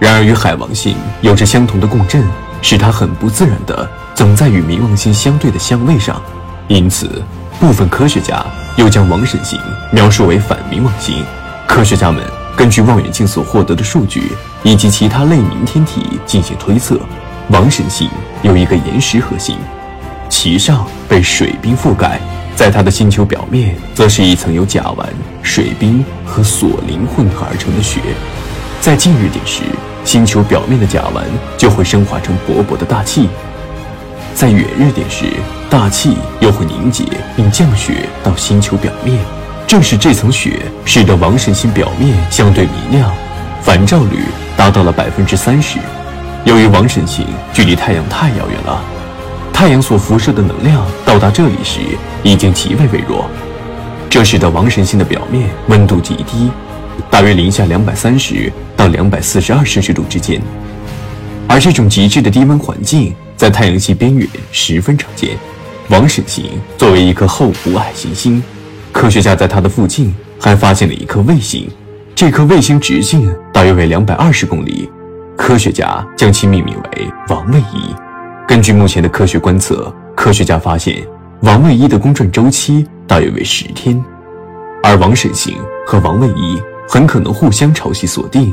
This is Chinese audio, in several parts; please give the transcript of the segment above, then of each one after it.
然而与海王星有着相同的共振，使它很不自然地总在与冥王星相对的相位上。因此，部分科学家又将王神星描述为反冥王星。科学家们根据望远镜所获得的数据以及其他类冥天体进行推测，王神星有一个岩石核心，其上被水冰覆盖，在它的星球表面则是一层由甲烷、水冰和索林混合而成的雪。在近日点时，星球表面的甲烷就会升华成薄薄的大气，在远日点时，大气又会凝结并降雪到星球表面。正是这层雪使得王神星表面相对明亮，反照率达到了百分之三十。由于王神星距离太阳太遥远了，太阳所辐射的能量到达这里时已经极为微弱，这使得王神星的表面温度极低。大约零下两百三十到两百四十二摄氏度之间，而这种极致的低温环境在太阳系边缘十分常见。王神星作为一颗厚朴矮行星，科学家在它的附近还发现了一颗卫星，这颗卫星直径大约为两百二十公里，科学家将其命名为王卫一。根据目前的科学观测，科学家发现王卫一的公转周期大约为十天，而王神星和王卫一。很可能互相潮汐锁定，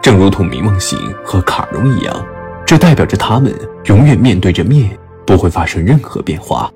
正如同冥王星和卡戎一样，这代表着他们永远面对着面，不会发生任何变化。